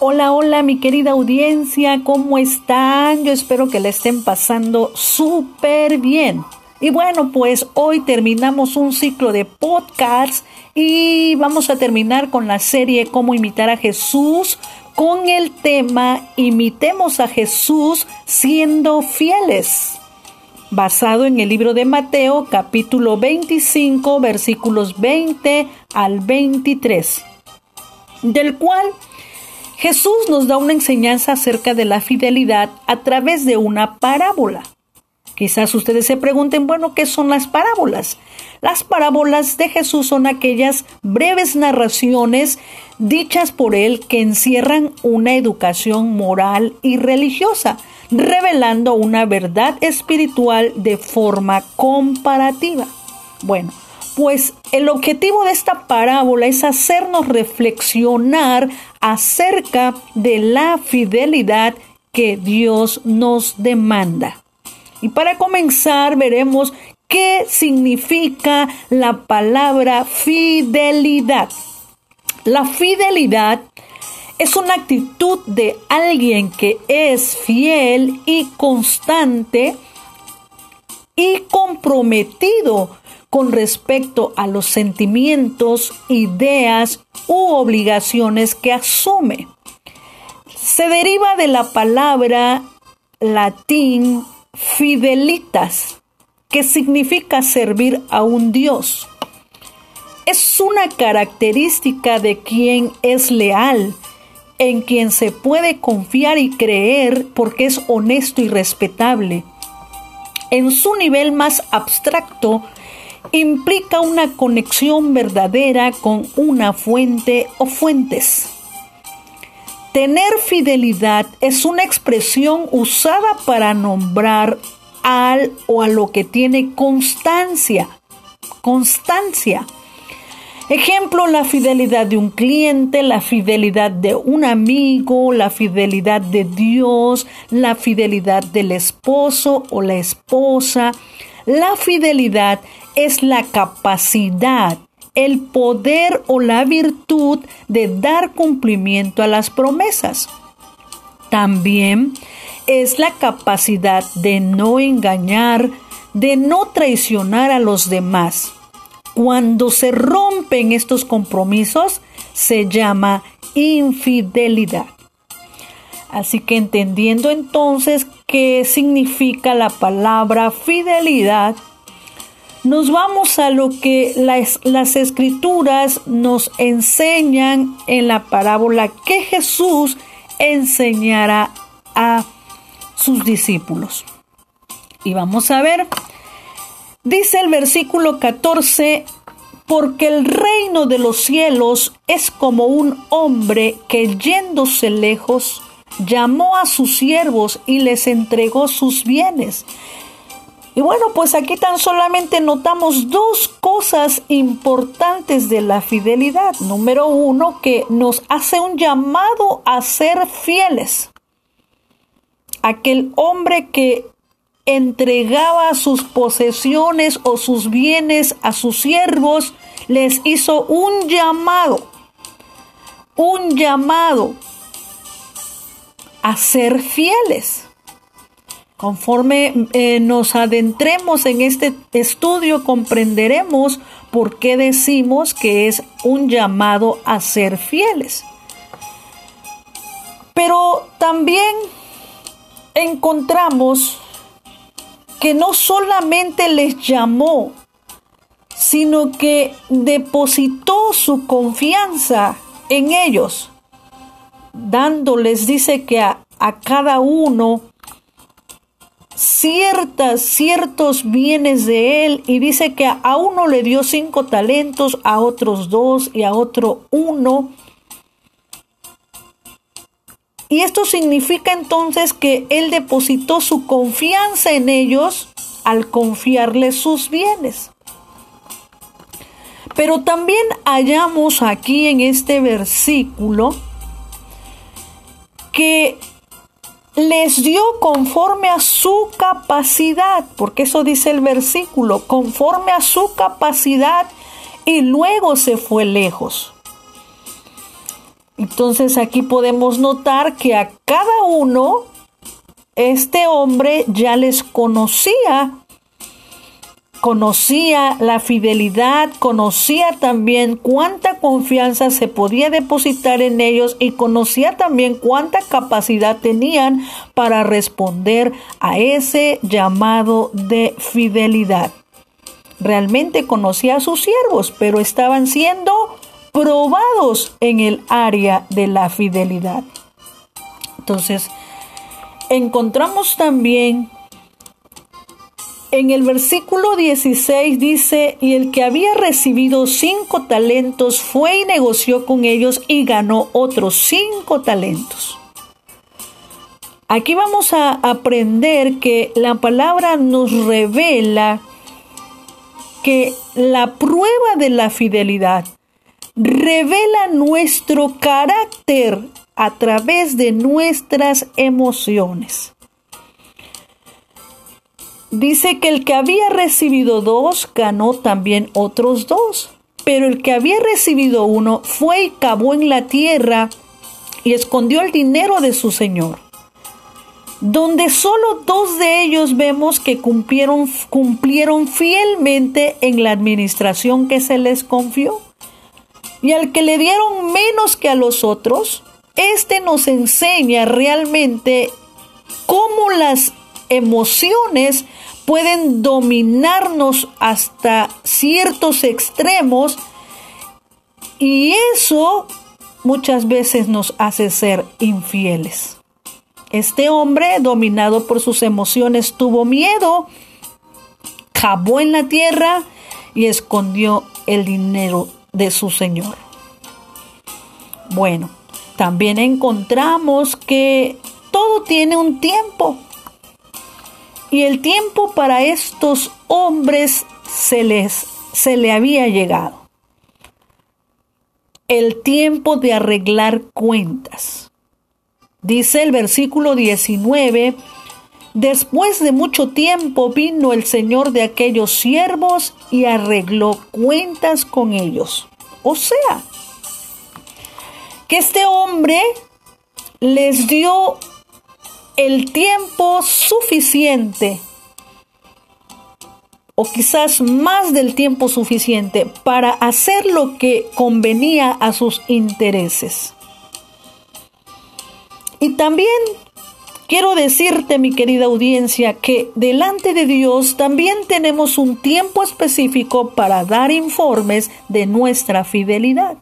Hola, hola mi querida audiencia, ¿cómo están? Yo espero que le estén pasando súper bien. Y bueno, pues hoy terminamos un ciclo de podcasts y vamos a terminar con la serie Cómo imitar a Jesús con el tema Imitemos a Jesús siendo fieles, basado en el libro de Mateo capítulo 25 versículos 20 al 23, del cual Jesús nos da una enseñanza acerca de la fidelidad a través de una parábola. Quizás ustedes se pregunten, bueno, ¿qué son las parábolas? Las parábolas de Jesús son aquellas breves narraciones dichas por él que encierran una educación moral y religiosa, revelando una verdad espiritual de forma comparativa. Bueno, pues el objetivo de esta parábola es hacernos reflexionar acerca de la fidelidad que Dios nos demanda. Y para comenzar veremos qué significa la palabra fidelidad. La fidelidad es una actitud de alguien que es fiel y constante y comprometido con respecto a los sentimientos, ideas u obligaciones que asume. Se deriva de la palabra latín fidelitas, que significa servir a un Dios. Es una característica de quien es leal, en quien se puede confiar y creer porque es honesto y respetable. En su nivel más abstracto, implica una conexión verdadera con una fuente o fuentes. Tener fidelidad es una expresión usada para nombrar al o a lo que tiene constancia. Constancia. Ejemplo, la fidelidad de un cliente, la fidelidad de un amigo, la fidelidad de Dios, la fidelidad del esposo o la esposa. La fidelidad es la capacidad, el poder o la virtud de dar cumplimiento a las promesas. También es la capacidad de no engañar, de no traicionar a los demás. Cuando se rompen estos compromisos, se llama infidelidad. Así que entendiendo entonces qué significa la palabra fidelidad, nos vamos a lo que las, escrituras nos enseñan en la parábola que Jesús enseñará a sus discípulos. Y vamos a ver, dice el versículo 14, porque el reino de los cielos es como un hombre que yéndose lejos, llamó a sus siervos y les entregó sus bienes. Y bueno, pues aquí tan solamente notamos dos cosas importantes de la fidelidad. Número uno, que nos hace un llamado a ser fieles. Aquel hombre que entregaba sus posesiones o sus bienes a sus siervos, les hizo un llamado, un llamado a ser fieles. Conforme eh, nos adentremos en este estudio, comprenderemos por qué decimos que es un llamado a ser fieles. Pero también encontramos que no solamente les llamó, sino que depositó su confianza en ellos, dándoles, dice que a, a cada uno ciertas, ciertos bienes de él y dice que a uno le dio cinco talentos, a otros dos y a otro uno. Y esto significa entonces que él depositó su confianza en ellos al confiarles sus bienes. Pero también hallamos aquí en este versículo que les dio conforme a su capacidad, porque eso dice el versículo, conforme a su capacidad y luego se fue lejos. Entonces aquí podemos notar que a cada uno este hombre ya les conocía, conocía la fidelidad, conocía también cuánta confianza se podía depositar en ellos y conocía también cuánta capacidad tenían para responder a ese llamado de fidelidad. Realmente conocía a sus siervos, pero estaban siendo probados en el área de la fidelidad. Entonces, encontramos también en el versículo 16 dice, y el que había recibido cinco talentos fue y negoció con ellos y ganó otros cinco talentos. Aquí vamos a aprender que la palabra nos revela que la prueba de la fidelidad revela nuestro carácter a través de nuestras emociones. Dice que el que había recibido dos ganó también otros dos, pero el que había recibido uno fue y cavó en la tierra y escondió el dinero de su señor. Donde solo dos de ellos vemos que cumplieron, cumplieron fielmente en la administración que se les confió. Y al que le dieron menos que a los otros, este nos enseña realmente cómo las emociones pueden dominarnos hasta ciertos extremos y eso muchas veces nos hace ser infieles. Este hombre, dominado por sus emociones, tuvo miedo, cavó en la tierra y escondió el dinero de su señor. Bueno, también encontramos que todo tiene un tiempo. Y el tiempo para estos hombres se les se le había llegado. El tiempo de arreglar cuentas. Dice el versículo 19, después de mucho tiempo vino el Señor de aquellos siervos y arregló cuentas con ellos. O sea, que este hombre les dio el tiempo suficiente o quizás más del tiempo suficiente para hacer lo que convenía a sus intereses. Y también quiero decirte, mi querida audiencia, que delante de Dios también tenemos un tiempo específico para dar informes de nuestra fidelidad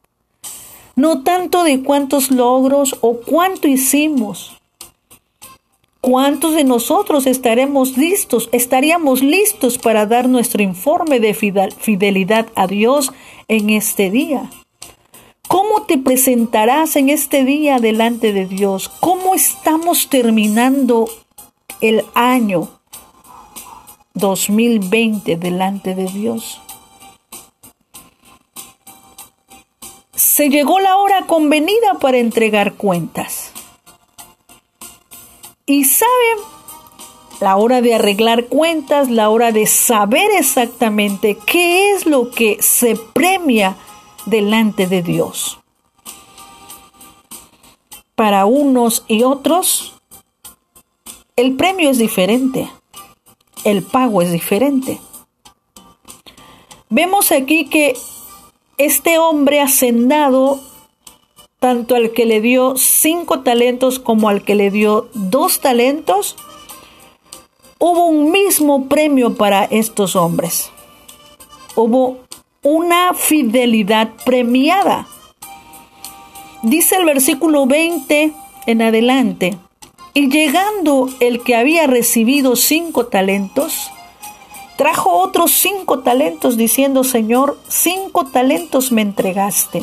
no tanto de cuántos logros o cuánto hicimos. ¿Cuántos de nosotros estaremos listos, estaríamos listos para dar nuestro informe de fidelidad a Dios en este día? ¿Cómo te presentarás en este día delante de Dios? ¿Cómo estamos terminando el año 2020 delante de Dios? se llegó la hora convenida para entregar cuentas. Y saben, la hora de arreglar cuentas, la hora de saber exactamente qué es lo que se premia delante de Dios. Para unos y otros, el premio es diferente, el pago es diferente. Vemos aquí que este hombre hacendado, tanto al que le dio cinco talentos como al que le dio dos talentos, hubo un mismo premio para estos hombres. Hubo una fidelidad premiada. Dice el versículo 20 en adelante, y llegando el que había recibido cinco talentos, Trajo otros cinco talentos diciendo, Señor, cinco talentos me entregaste.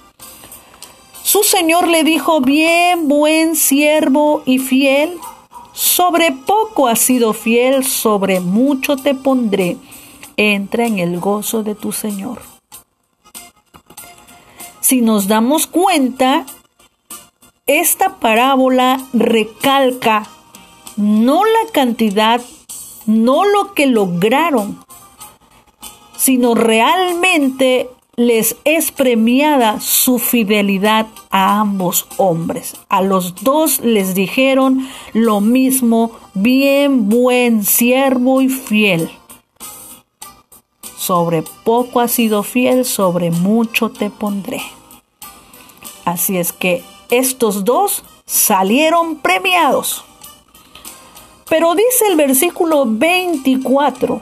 Su señor le dijo, bien, buen siervo y fiel, sobre poco has sido fiel, sobre mucho te pondré. Entra en el gozo de tu Señor. Si nos damos cuenta, esta parábola recalca no la cantidad, no lo que lograron, sino realmente les es premiada su fidelidad a ambos hombres. A los dos les dijeron lo mismo, bien buen siervo y fiel. Sobre poco has sido fiel, sobre mucho te pondré. Así es que estos dos salieron premiados. Pero dice el versículo 24,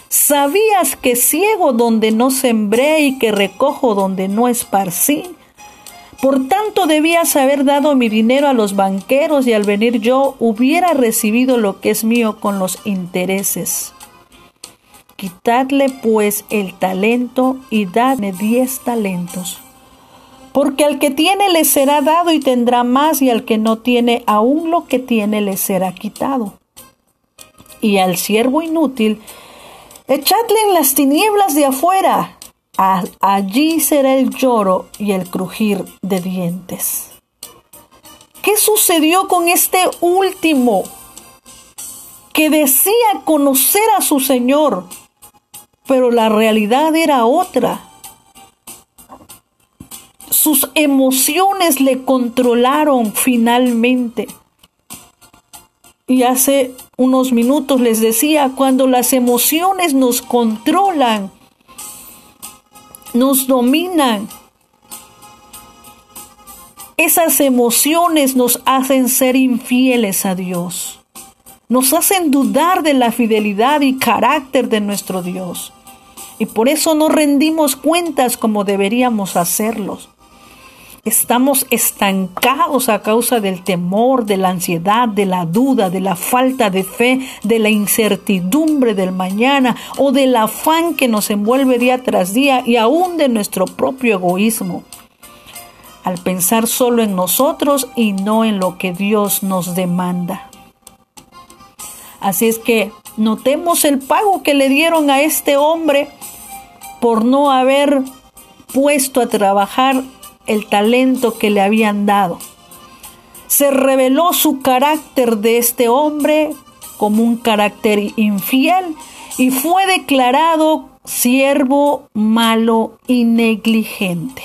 ¿Sabías que ciego donde no sembré y que recojo donde no esparcí? Por tanto debías haber dado mi dinero a los banqueros y al venir yo hubiera recibido lo que es mío con los intereses. Quitadle pues el talento y dadme diez talentos. Porque al que tiene le será dado y tendrá más, y al que no tiene aún lo que tiene le será quitado. Y al siervo inútil Echadle en las tinieblas de afuera. Allí será el lloro y el crujir de dientes. ¿Qué sucedió con este último que decía conocer a su Señor, pero la realidad era otra? Sus emociones le controlaron finalmente. Y hace unos minutos les decía, cuando las emociones nos controlan, nos dominan, esas emociones nos hacen ser infieles a Dios. Nos hacen dudar de la fidelidad y carácter de nuestro Dios. Y por eso no rendimos cuentas como deberíamos hacerlos. Estamos estancados a causa del temor, de la ansiedad, de la duda, de la falta de fe, de la incertidumbre del mañana o del afán que nos envuelve día tras día y aún de nuestro propio egoísmo. Al pensar solo en nosotros y no en lo que Dios nos demanda. Así es que notemos el pago que le dieron a este hombre por no haber puesto a trabajar el talento que le habían dado. Se reveló su carácter de este hombre como un carácter infiel y fue declarado siervo malo y negligente.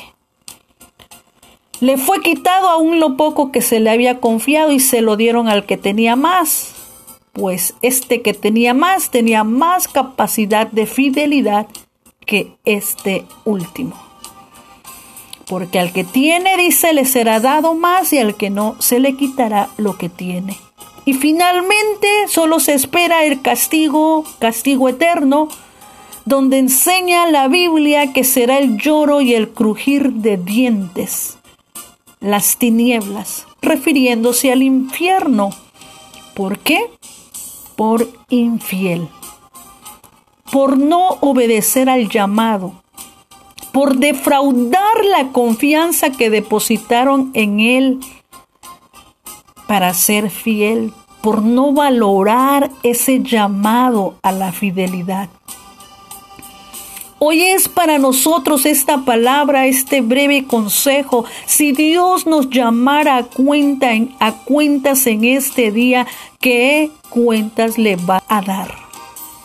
Le fue quitado aún lo poco que se le había confiado y se lo dieron al que tenía más, pues este que tenía más tenía más capacidad de fidelidad que este último porque al que tiene, dice, le será dado más y al que no, se le quitará lo que tiene. Y finalmente solo se espera el castigo, castigo eterno, donde enseña la Biblia que será el lloro y el crujir de dientes, las tinieblas, refiriéndose al infierno. ¿Por qué? Por infiel, por no obedecer al llamado, por defraudar la confianza que depositaron en Él para ser fiel, por no valorar ese llamado a la fidelidad. Hoy es para nosotros esta palabra, este breve consejo. Si Dios nos llamara a, cuenta a cuentas en este día, ¿qué cuentas le va a dar?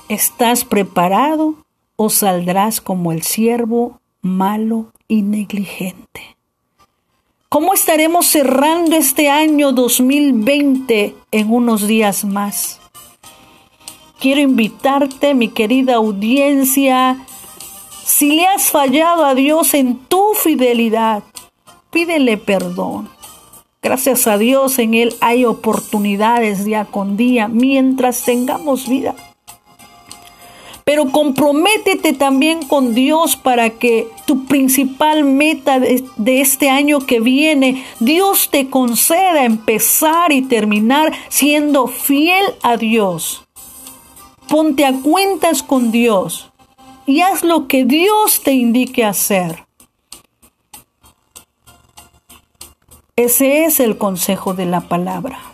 ¿Estás preparado o saldrás como el siervo malo y negligente. ¿Cómo estaremos cerrando este año 2020 en unos días más? Quiero invitarte, mi querida audiencia, si le has fallado a Dios en tu fidelidad, pídele perdón. Gracias a Dios en Él hay oportunidades día con día mientras tengamos vida. Pero comprométete también con Dios para que tu principal meta de, este año que viene, Dios te conceda empezar y terminar siendo fiel a Dios. Ponte a cuentas con Dios y haz lo que Dios te indique hacer. Ese es el consejo de la palabra.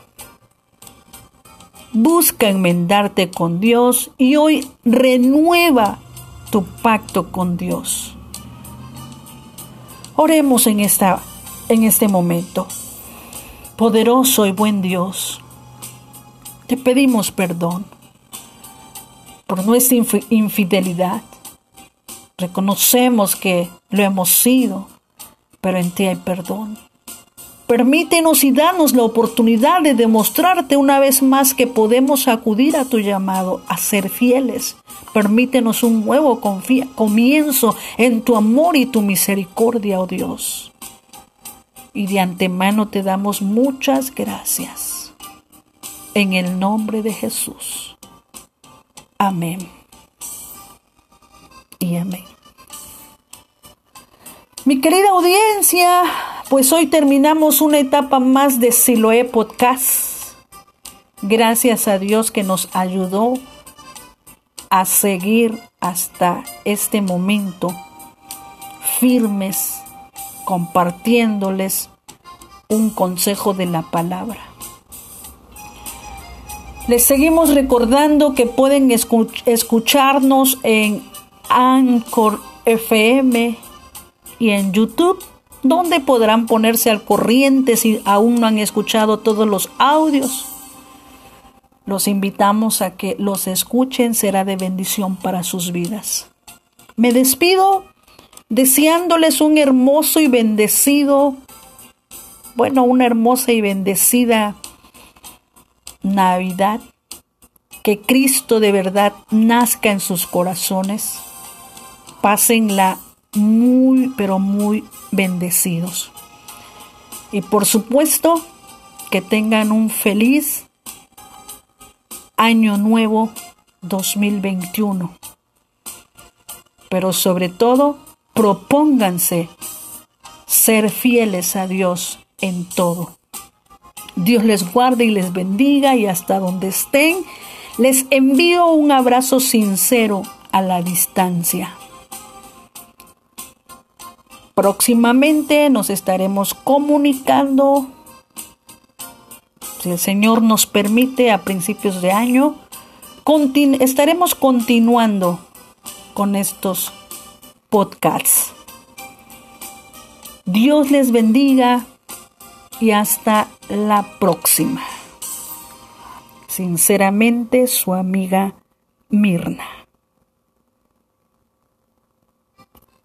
Busca enmendarte con Dios y hoy renueva tu pacto con Dios. Oremos en, esta, en este momento. Poderoso y buen Dios, te pedimos perdón por nuestra infidelidad. Reconocemos que lo hemos sido, pero en ti hay perdón. Permítenos y danos la oportunidad de demostrarte una vez más que podemos acudir a tu llamado a ser fieles. Permítenos un nuevo comienzo en tu amor y tu misericordia, oh Dios. Y de antemano te damos muchas gracias. En el nombre de Jesús. Amén. Y amén. Mi querida audiencia, pues hoy terminamos una etapa más de Siloé Podcast. Gracias a Dios que nos ayudó a seguir hasta este momento firmes, compartiéndoles un consejo de la palabra. Les seguimos recordando que pueden escucharnos en Anchor FM y en YouTube donde podrán ponerse al corriente si aún no han escuchado todos los audios. Los invitamos a que los escuchen, será de bendición para sus vidas. Me despido deseándoles un hermoso y bendecido, bueno, una hermosa y bendecida Navidad. Que Cristo de verdad nazca en sus corazones. Pásenla muy, pero muy bendecidos. Y por supuesto, que tengan un feliz año nuevo 2021. Pero sobre todo, propónganse ser fieles a Dios en todo. Dios les guarde y les bendiga y hasta donde estén, les envío un abrazo sincero a la distancia. Próximamente nos estaremos comunicando, si el Señor nos permite, a principios de año, estaremos continuando con estos podcasts. Dios les bendiga y hasta la próxima. Sinceramente, su amiga Mirna.